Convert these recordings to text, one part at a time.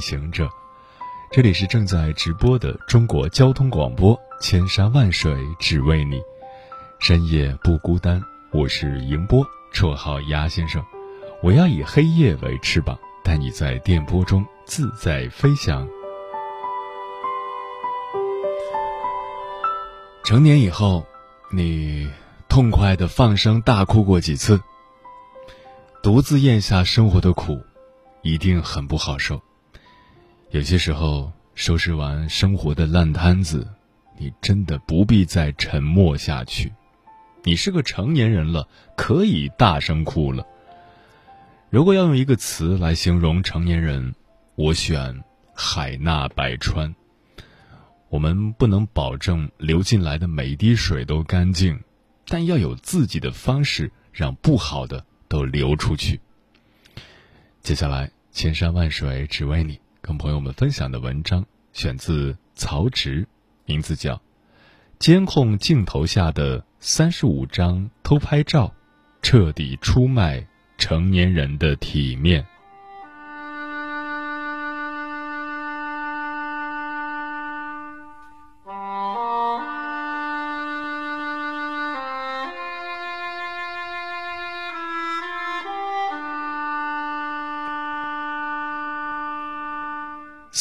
行者，这里是正在直播的中国交通广播，千山万水只为你，深夜不孤单。我是迎波，绰号鸭先生。我要以黑夜为翅膀，带你在电波中自在飞翔。成年以后，你痛快的放声大哭过几次？独自咽下生活的苦。一定很不好受。有些时候，收拾完生活的烂摊子，你真的不必再沉默下去。你是个成年人了，可以大声哭了。如果要用一个词来形容成年人，我选海纳百川。我们不能保证流进来的每一滴水都干净，但要有自己的方式，让不好的都流出去。接下来，千山万水只为你，跟朋友们分享的文章选自曹植，名字叫《监控镜头下的三十五张偷拍照》，彻底出卖成年人的体面。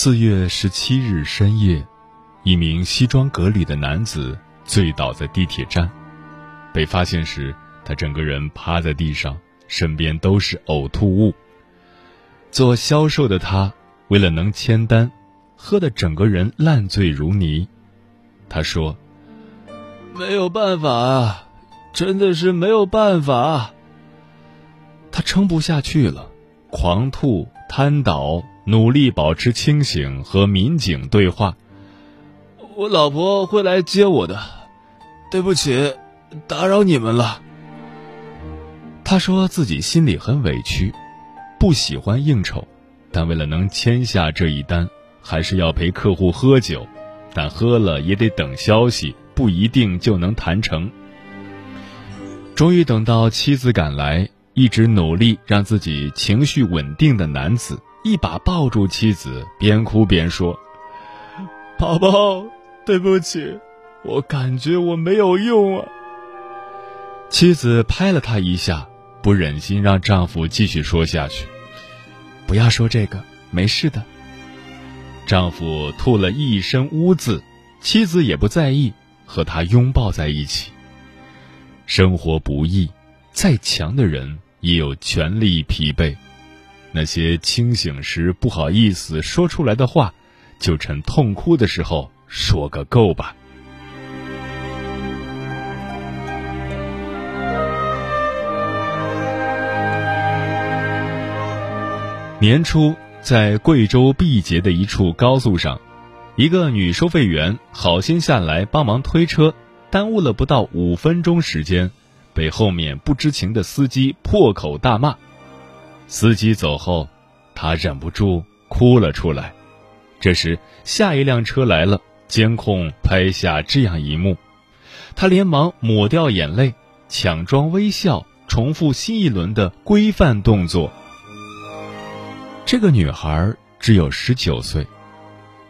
四月十七日深夜，一名西装革履的男子醉倒在地铁站。被发现时，他整个人趴在地上，身边都是呕吐物。做销售的他，为了能签单，喝得整个人烂醉如泥。他说：“没有办法啊，真的是没有办法。”他撑不下去了，狂吐、瘫倒。努力保持清醒，和民警对话。我老婆会来接我的，对不起，打扰你们了。他说自己心里很委屈，不喜欢应酬，但为了能签下这一单，还是要陪客户喝酒，但喝了也得等消息，不一定就能谈成。终于等到妻子赶来，一直努力让自己情绪稳定的男子。一把抱住妻子，边哭边说：“宝宝，对不起，我感觉我没有用啊。”妻子拍了他一下，不忍心让丈夫继续说下去。不要说这个，没事的。丈夫吐了一身污渍，妻子也不在意，和他拥抱在一起。生活不易，再强的人也有权利疲惫。那些清醒时不好意思说出来的话，就趁痛哭的时候说个够吧。年初，在贵州毕节的一处高速上，一个女收费员好心下来帮忙推车，耽误了不到五分钟时间，被后面不知情的司机破口大骂。司机走后，他忍不住哭了出来。这时，下一辆车来了，监控拍下这样一幕，他连忙抹掉眼泪，强装微笑，重复新一轮的规范动作。这个女孩只有十九岁，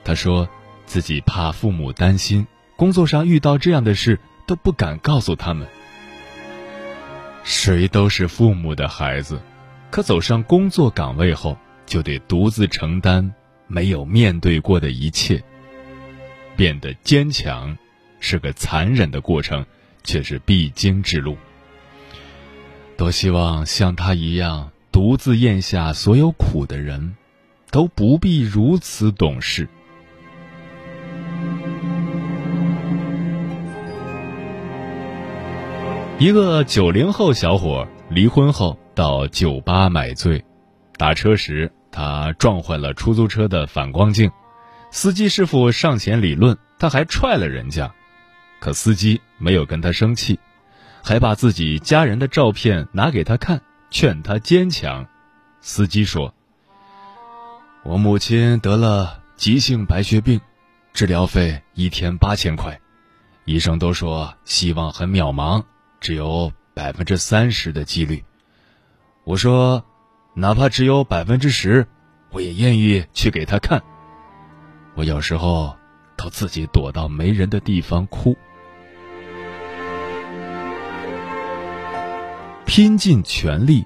她说自己怕父母担心，工作上遇到这样的事都不敢告诉他们。谁都是父母的孩子。可走上工作岗位后，就得独自承担没有面对过的一切。变得坚强，是个残忍的过程，却是必经之路。多希望像他一样独自咽下所有苦的人，都不必如此懂事。一个九零后小伙离婚后。到酒吧买醉，打车时他撞坏了出租车的反光镜，司机师傅上前理论，他还踹了人家，可司机没有跟他生气，还把自己家人的照片拿给他看，劝他坚强。司机说：“我母亲得了急性白血病，治疗费一天八千块，医生都说希望很渺茫，只有百分之三十的几率。”我说。哪怕只有百分之十，我也愿意去给他看。我有时候都自己躲到没人的地方哭。拼尽全力，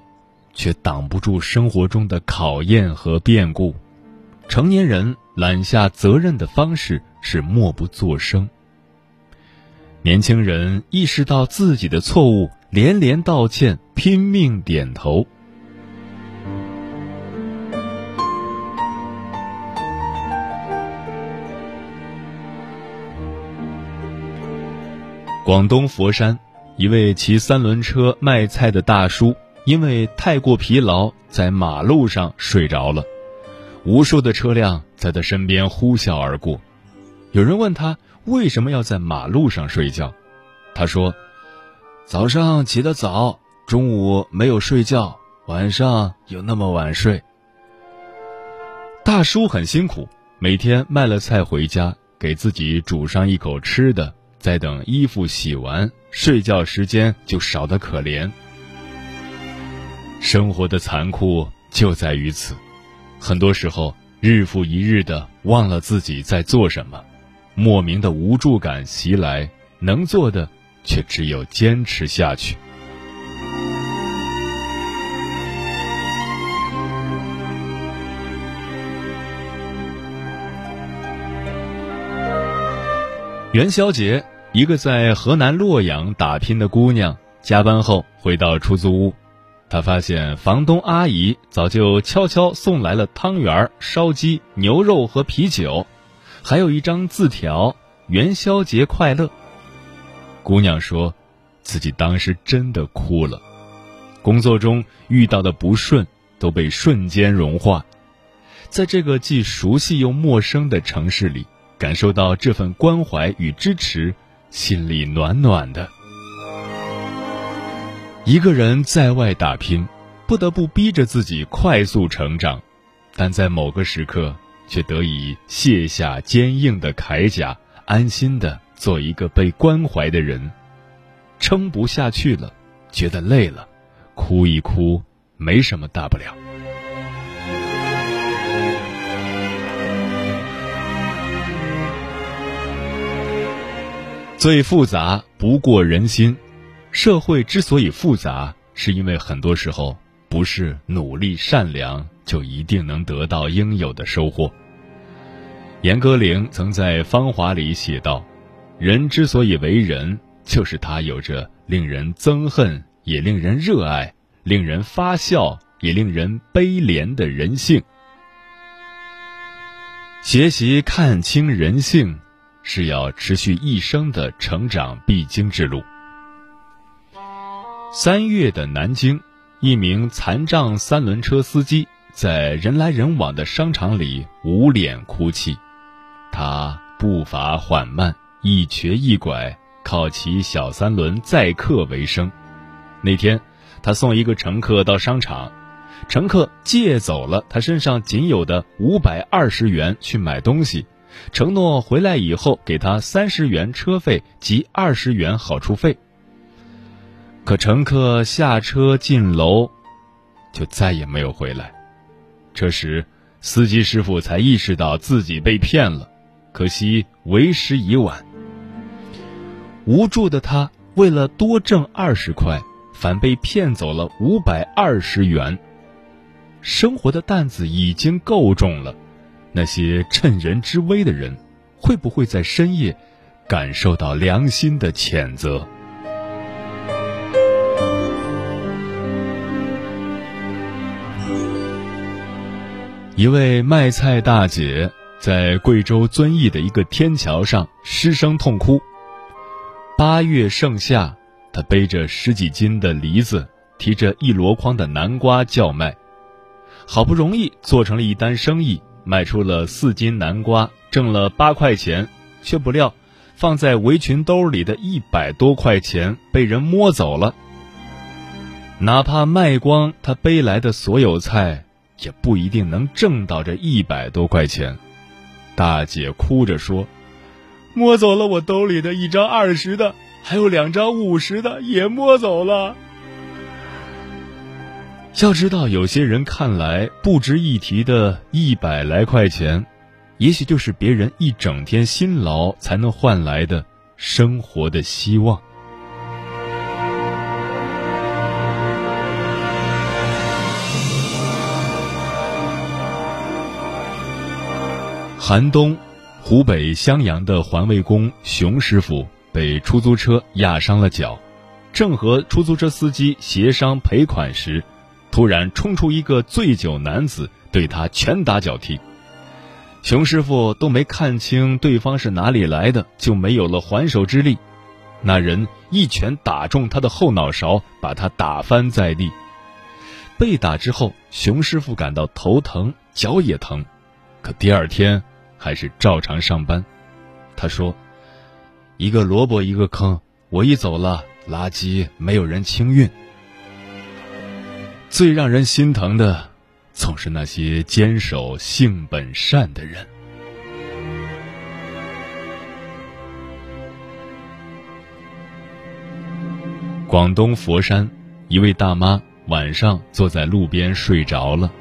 却挡不住生活中的考验和变故。成年人揽下责任的方式是默不作声。年轻人意识到自己的错误，连连道歉，拼命点头。广东佛山，一位骑三轮车卖菜的大叔，因为太过疲劳，在马路上睡着了。无数的车辆在他身边呼啸而过。有人问他为什么要在马路上睡觉，他说：“早上起得早，中午没有睡觉，晚上又那么晚睡。”大叔很辛苦，每天卖了菜回家，给自己煮上一口吃的。再等衣服洗完，睡觉时间就少得可怜。生活的残酷就在于此，很多时候日复一日的忘了自己在做什么，莫名的无助感袭来，能做的却只有坚持下去。元宵节。一个在河南洛阳打拼的姑娘，加班后回到出租屋，她发现房东阿姨早就悄悄送来了汤圆、烧鸡、牛肉和啤酒，还有一张字条：“元宵节快乐。”姑娘说，自己当时真的哭了，工作中遇到的不顺都被瞬间融化，在这个既熟悉又陌生的城市里，感受到这份关怀与支持。心里暖暖的。一个人在外打拼，不得不逼着自己快速成长，但在某个时刻，却得以卸下坚硬的铠甲，安心的做一个被关怀的人。撑不下去了，觉得累了，哭一哭，没什么大不了。最复杂不过人心，社会之所以复杂，是因为很多时候不是努力善良就一定能得到应有的收获。严歌苓曾在《芳华》里写道：“人之所以为人，就是他有着令人憎恨也令人热爱、令人发笑也令人悲怜的人性。”学习看清人性。是要持续一生的成长必经之路。三月的南京，一名残障三轮车司机在人来人往的商场里捂脸哭泣。他步伐缓慢，一瘸一拐，靠骑小三轮载客为生。那天，他送一个乘客到商场，乘客借走了他身上仅有的五百二十元去买东西。承诺回来以后给他三十元车费及二十元好处费。可乘客下车进楼，就再也没有回来。这时，司机师傅才意识到自己被骗了，可惜为时已晚。无助的他为了多挣二十块，反被骗走了五百二十元。生活的担子已经够重了。那些趁人之危的人，会不会在深夜感受到良心的谴责？一位卖菜大姐在贵州遵义的一个天桥上失声痛哭。八月盛夏，她背着十几斤的梨子，提着一箩筐的南瓜叫卖。好不容易做成了一单生意，卖出了四斤南瓜，挣了八块钱，却不料放在围裙兜里的一百多块钱被人摸走了。哪怕卖光他背来的所有菜，也不一定能挣到这一百多块钱。大姐哭着说：“摸走了我兜里的一张二十的，还有两张五十的，也摸走了。”要知道，有些人看来不值一提的一百来块钱，也许就是别人一整天辛劳才能换来的生活的希望。寒冬，湖北襄阳的环卫工熊师傅被出租车压伤了脚，正和出租车司机协商赔款时，突然冲出一个醉酒男子，对他拳打脚踢。熊师傅都没看清对方是哪里来的，就没有了还手之力。那人一拳打中他的后脑勺，把他打翻在地。被打之后，熊师傅感到头疼，脚也疼，可第二天。还是照常上班，他说：“一个萝卜一个坑，我一走了，垃圾没有人清运。”最让人心疼的，总是那些坚守性本善的人。广东佛山，一位大妈晚上坐在路边睡着了，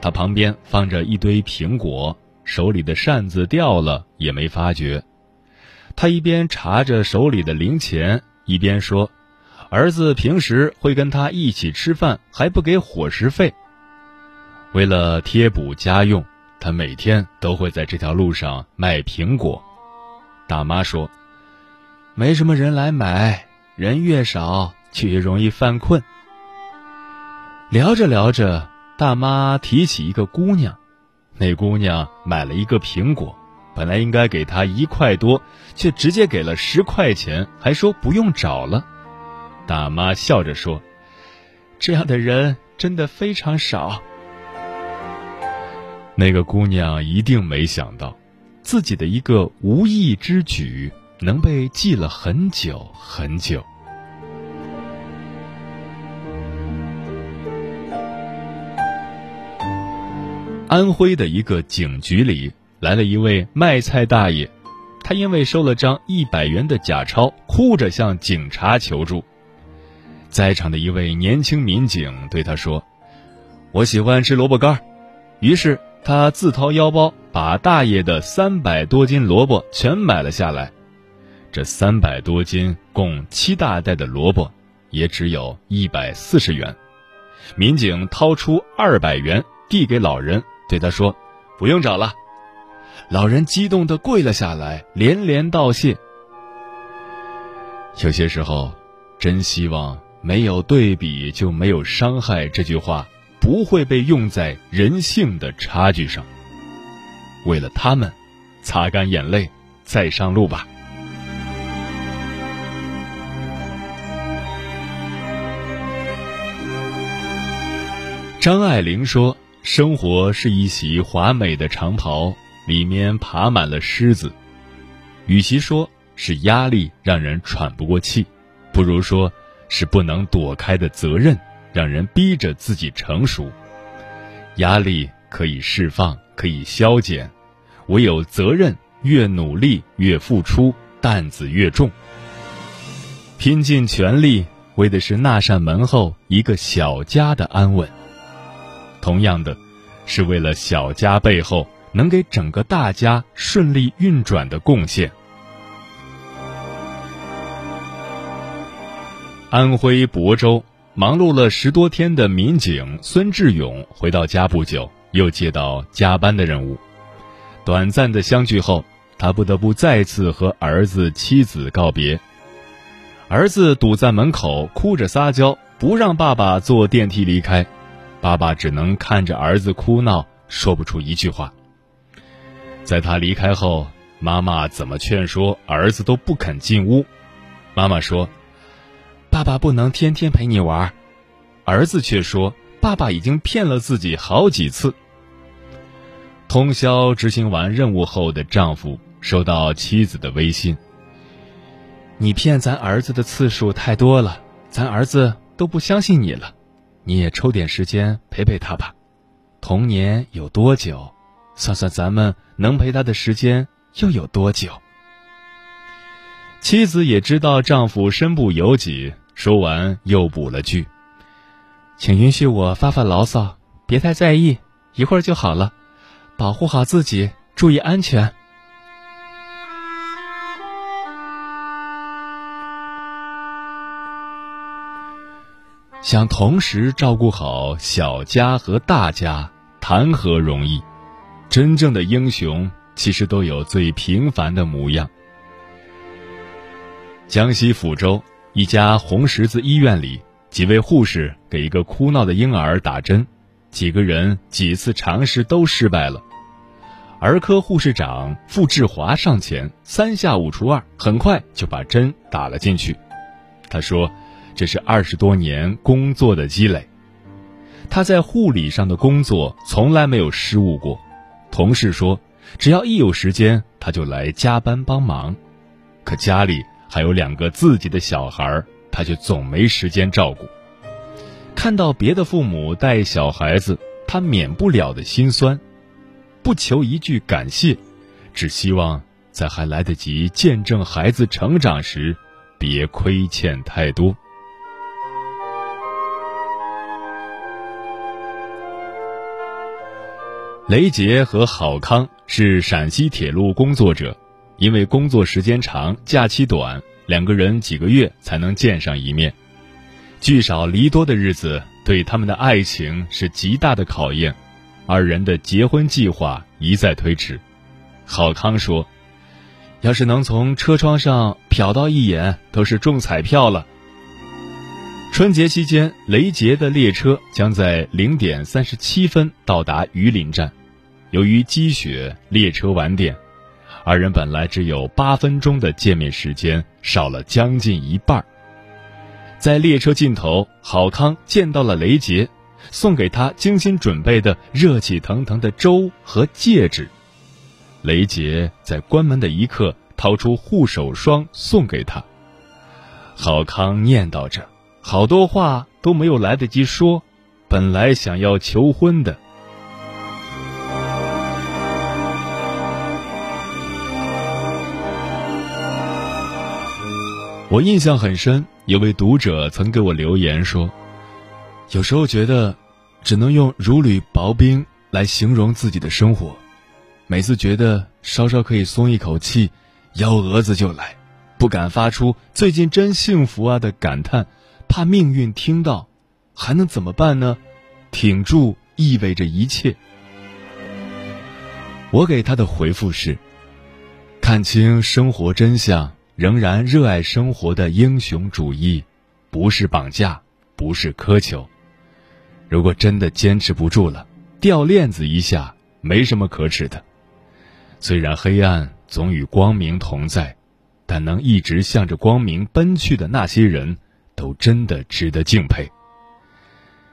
她旁边放着一堆苹果。手里的扇子掉了也没发觉，他一边查着手里的零钱，一边说：“儿子平时会跟他一起吃饭，还不给伙食费。为了贴补家用，他每天都会在这条路上卖苹果。”大妈说：“没什么人来买，人越少就越容易犯困。”聊着聊着，大妈提起一个姑娘。那姑娘买了一个苹果，本来应该给她一块多，却直接给了十块钱，还说不用找了。大妈笑着说：“这样的人真的非常少。”那个姑娘一定没想到，自己的一个无意之举能被记了很久很久。安徽的一个警局里来了一位卖菜大爷，他因为收了张一百元的假钞，哭着向警察求助。在场的一位年轻民警对他说：“我喜欢吃萝卜干。”于是他自掏腰包把大爷的三百多斤萝卜全买了下来。这三百多斤共七大袋的萝卜，也只有一百四十元。民警掏出二百元递给老人。对他说：“不用找了。”老人激动的跪了下来，连连道谢。有些时候，真希望“没有对比就没有伤害”这句话不会被用在人性的差距上。为了他们，擦干眼泪，再上路吧。张爱玲说。生活是一袭华美的长袍，里面爬满了虱子。与其说是压力让人喘不过气，不如说是不能躲开的责任，让人逼着自己成熟。压力可以释放，可以消减，唯有责任，越努力越付出，担子越重。拼尽全力，为的是那扇门后一个小家的安稳。同样的，是为了小家背后能给整个大家顺利运转的贡献。安徽亳州忙碌了十多天的民警孙志勇回到家不久，又接到加班的任务。短暂的相聚后，他不得不再次和儿子、妻子告别。儿子堵在门口，哭着撒娇，不让爸爸坐电梯离开。爸爸只能看着儿子哭闹，说不出一句话。在他离开后，妈妈怎么劝说儿子都不肯进屋。妈妈说：“爸爸不能天天陪你玩。”儿子却说：“爸爸已经骗了自己好几次。通宵执行完任务后的丈夫收到妻子的微信：“你骗咱儿子的次数太多了，咱儿子都不相信你了。你也抽点时间陪陪他吧。童年有多久？算算咱们能陪他的时间又有多久？”妻子也知道丈夫身不由己，说完又补了句：“请允许我发发牢骚，别太在意，一会儿就好了。”保护好自己，注意安全。想同时照顾好小家和大家，谈何容易？真正的英雄其实都有最平凡的模样。江西抚州一家红十字医院里，几位护士给一个哭闹的婴儿打针，几个人几次尝试都失败了。儿科护士长付志华上前，三下五除二，很快就把针打了进去。他说：“这是二十多年工作的积累。他在护理上的工作从来没有失误过。同事说，只要一有时间，他就来加班帮忙。可家里还有两个自己的小孩，他却总没时间照顾。看到别的父母带小孩子，他免不了的心酸。”不求一句感谢，只希望在还来得及见证孩子成长时，别亏欠太多。雷杰和郝康是陕西铁路工作者，因为工作时间长、假期短，两个人几个月才能见上一面。聚少离多的日子，对他们的爱情是极大的考验。二人的结婚计划一再推迟。郝康说：“要是能从车窗上瞟到一眼，都是中彩票了。”春节期间，雷杰的列车将在零点三十七分到达榆林站，由于积雪，列车晚点，二人本来只有八分钟的见面时间，少了将近一半。在列车尽头，郝康见到了雷杰。送给他精心准备的热气腾腾的粥和戒指，雷杰在关门的一刻掏出护手霜送给他。郝康念叨着，好多话都没有来得及说，本来想要求婚的。我印象很深，有位读者曾给我留言说。有时候觉得，只能用如履薄冰来形容自己的生活。每次觉得稍稍可以松一口气，幺蛾子就来，不敢发出“最近真幸福啊”的感叹，怕命运听到，还能怎么办呢？挺住意味着一切。我给他的回复是：看清生活真相，仍然热爱生活的英雄主义，不是绑架，不是苛求。如果真的坚持不住了，掉链子一下没什么可耻的。虽然黑暗总与光明同在，但能一直向着光明奔去的那些人，都真的值得敬佩。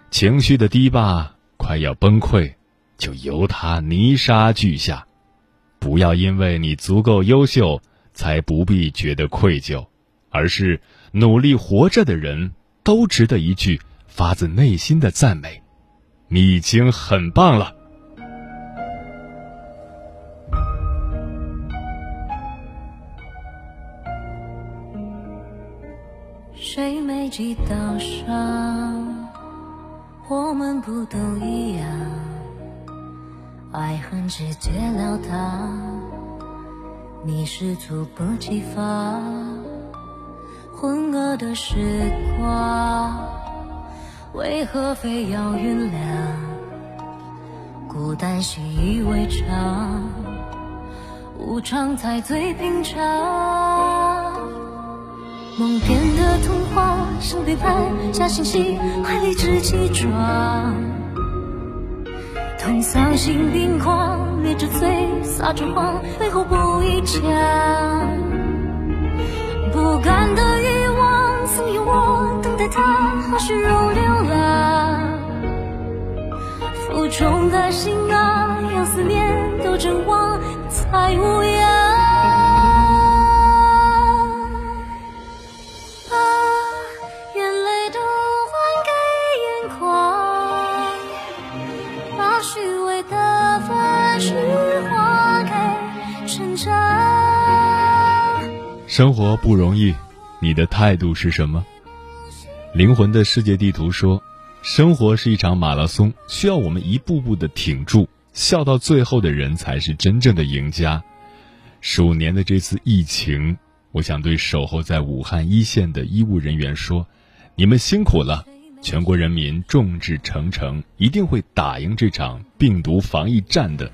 情绪的堤坝快要崩溃，就由它泥沙俱下。不要因为你足够优秀，才不必觉得愧疚，而是努力活着的人都值得一句。发自内心的赞美，你已经很棒了。几道上，我们不都一样？爱恨直截了当，你是猝不及防，混噩的时光。为何非要酝酿？孤单习以为常，无常才最平常。梦边的童话，像背叛假惺惺，怀里稚气壮。痛丧心病狂，咧着嘴撒着谎，背后不一枪。不甘的欲望，曾有我等待他，或许如流浪。中的心啊，让思念都阵亡，才无恙。生活不容易，你的态度是什么？灵魂的世界地图说。生活是一场马拉松，需要我们一步步的挺住，笑到最后的人才是真正的赢家。鼠年的这次疫情，我想对守候在武汉一线的医务人员说：你们辛苦了！全国人民众志成城，一定会打赢这场病毒防疫战的。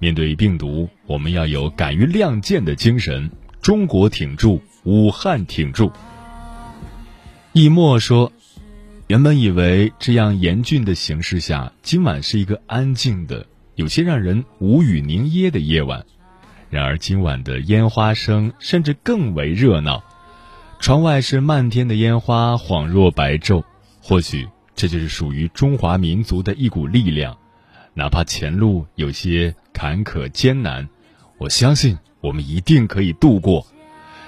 面对病毒，我们要有敢于亮剑的精神。中国挺住，武汉挺住。易墨说。原本以为这样严峻的形势下，今晚是一个安静的、有些让人无语凝噎的夜晚。然而今晚的烟花声甚至更为热闹，窗外是漫天的烟花，恍若白昼。或许这就是属于中华民族的一股力量，哪怕前路有些坎坷艰难，我相信我们一定可以度过。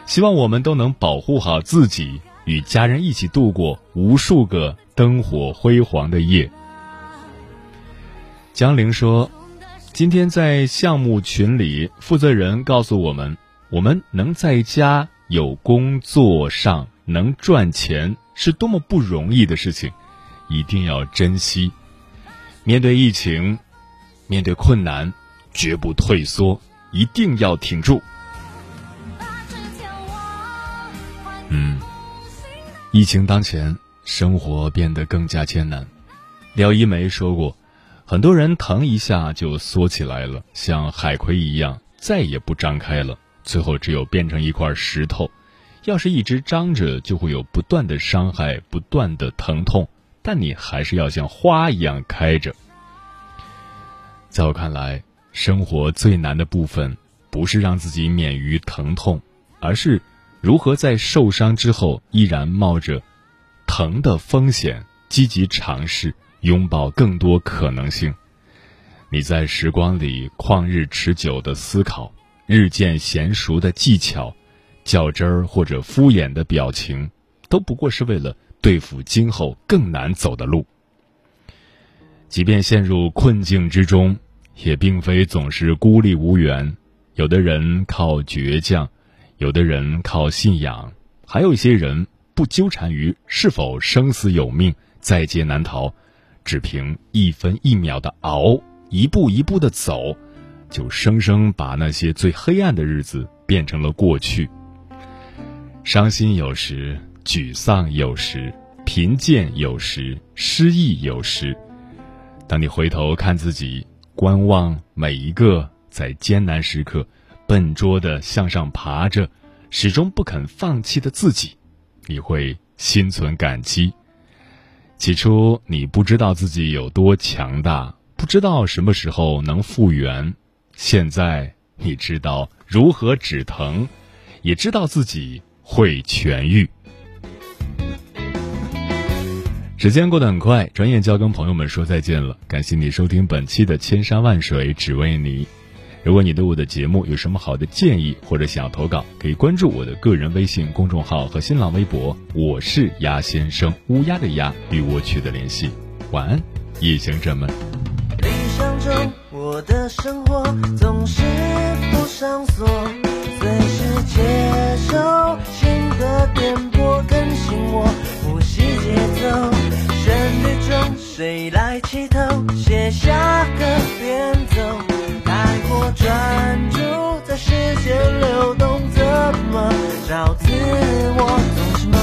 希望我们都能保护好自己。与家人一起度过无数个灯火辉煌的夜。江玲说：“今天在项目群里，负责人告诉我们，我们能在家有工作上能赚钱，是多么不容易的事情，一定要珍惜。面对疫情，面对困难，绝不退缩，一定要挺住。”嗯。疫情当前，生活变得更加艰难。廖一梅说过：“很多人疼一下就缩起来了，像海葵一样，再也不张开了，最后只有变成一块石头。要是一直张着，就会有不断的伤害，不断的疼痛。但你还是要像花一样开着。”在我看来，生活最难的部分，不是让自己免于疼痛，而是。如何在受伤之后依然冒着疼的风险，积极尝试拥抱更多可能性？你在时光里旷日持久的思考，日渐娴熟的技巧，较真儿或者敷衍的表情，都不过是为了对付今后更难走的路。即便陷入困境之中，也并非总是孤立无援。有的人靠倔强。有的人靠信仰，还有一些人不纠缠于是否生死有命，在劫难逃，只凭一分一秒的熬，一步一步的走，就生生把那些最黑暗的日子变成了过去。伤心有时，沮丧有时，贫贱有时，失意有时。当你回头看自己，观望每一个在艰难时刻。笨拙的向上爬着，始终不肯放弃的自己，你会心存感激。起初你不知道自己有多强大，不知道什么时候能复原。现在你知道如何止疼，也知道自己会痊愈。时间过得很快，转眼就要跟朋友们说再见了。感谢你收听本期的《千山万水只为你》。如果你对我的节目有什么好的建议或者想要投稿，可以关注我的个人微信公众号和新浪微博，我是鸭先生，乌鸦的鸭，与我取得联系。晚安，夜行者们。理想中我的生活总是不上锁，随时接受新的电波，更新我呼吸节奏。旋律中谁来起头？写下个变奏。太过。专注在时间流动，怎么找自我？总是梦